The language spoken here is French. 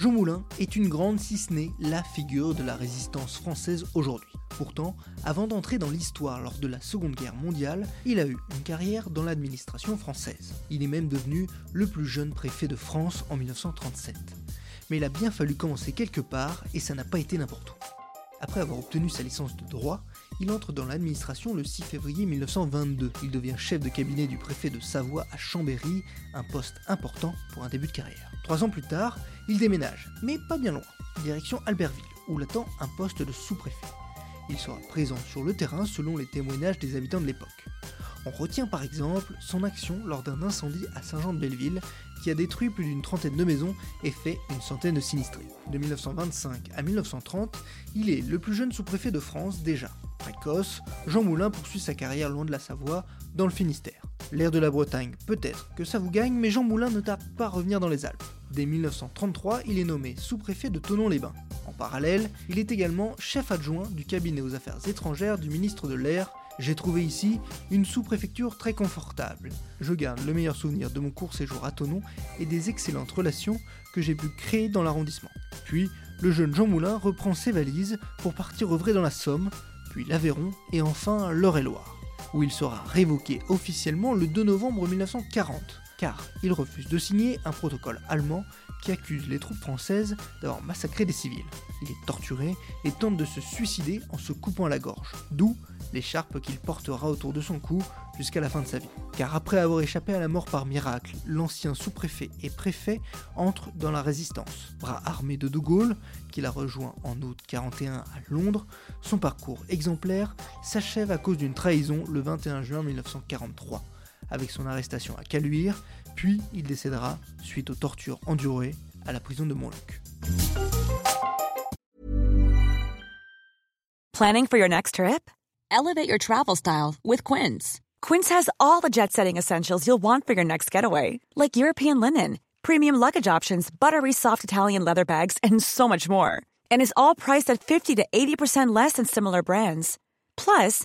Jean Moulin est une grande, si ce n'est la figure de la résistance française aujourd'hui. Pourtant, avant d'entrer dans l'histoire lors de la Seconde Guerre mondiale, il a eu une carrière dans l'administration française. Il est même devenu le plus jeune préfet de France en 1937. Mais il a bien fallu commencer quelque part et ça n'a pas été n'importe où. Après avoir obtenu sa licence de droit, il entre dans l'administration le 6 février 1922. Il devient chef de cabinet du préfet de Savoie à Chambéry, un poste important pour un début de carrière. Trois ans plus tard, il déménage, mais pas bien loin, direction Albertville, où l'attend un poste de sous-préfet. Il sera présent sur le terrain selon les témoignages des habitants de l'époque. On retient par exemple son action lors d'un incendie à Saint-Jean-de-Belleville qui a détruit plus d'une trentaine de maisons et fait une centaine de sinistrés. De 1925 à 1930, il est le plus jeune sous-préfet de France déjà. Précoce, Jean Moulin poursuit sa carrière loin de la Savoie, dans le Finistère. L'air de la Bretagne, peut-être que ça vous gagne, mais Jean Moulin ne tarde pas à revenir dans les Alpes. Dès 1933, il est nommé sous-préfet de Tonon-les-Bains. En parallèle, il est également chef adjoint du cabinet aux affaires étrangères du ministre de l'Air, j'ai trouvé ici une sous-préfecture très confortable. Je garde le meilleur souvenir de mon court séjour à Tonon et des excellentes relations que j'ai pu créer dans l'arrondissement. Puis, le jeune Jean Moulin reprend ses valises pour partir œuvrer dans la Somme, puis l'Aveyron et enfin l'Eure-et-Loire, où il sera révoqué officiellement le 2 novembre 1940, car il refuse de signer un protocole allemand qui accuse les troupes françaises d'avoir massacré des civils. Il est torturé et tente de se suicider en se coupant la gorge, d'où l'écharpe qu'il portera autour de son cou jusqu'à la fin de sa vie. Car après avoir échappé à la mort par miracle, l'ancien sous-préfet et préfet entre dans la résistance. Bras armé de De Gaulle, qu'il a rejoint en août 41 à Londres, son parcours exemplaire s'achève à cause d'une trahison le 21 juin 1943, avec son arrestation à Caluire, puis il décédera suite aux tortures endurées à la prison de Montluc. Planning for your next trip? Elevate your travel style with Quince. Quince has all the jet setting essentials you'll want for your next getaway, like European linen, premium luggage options, buttery soft Italian leather bags, and so much more. And is all priced at 50 to 80% less than similar brands. Plus,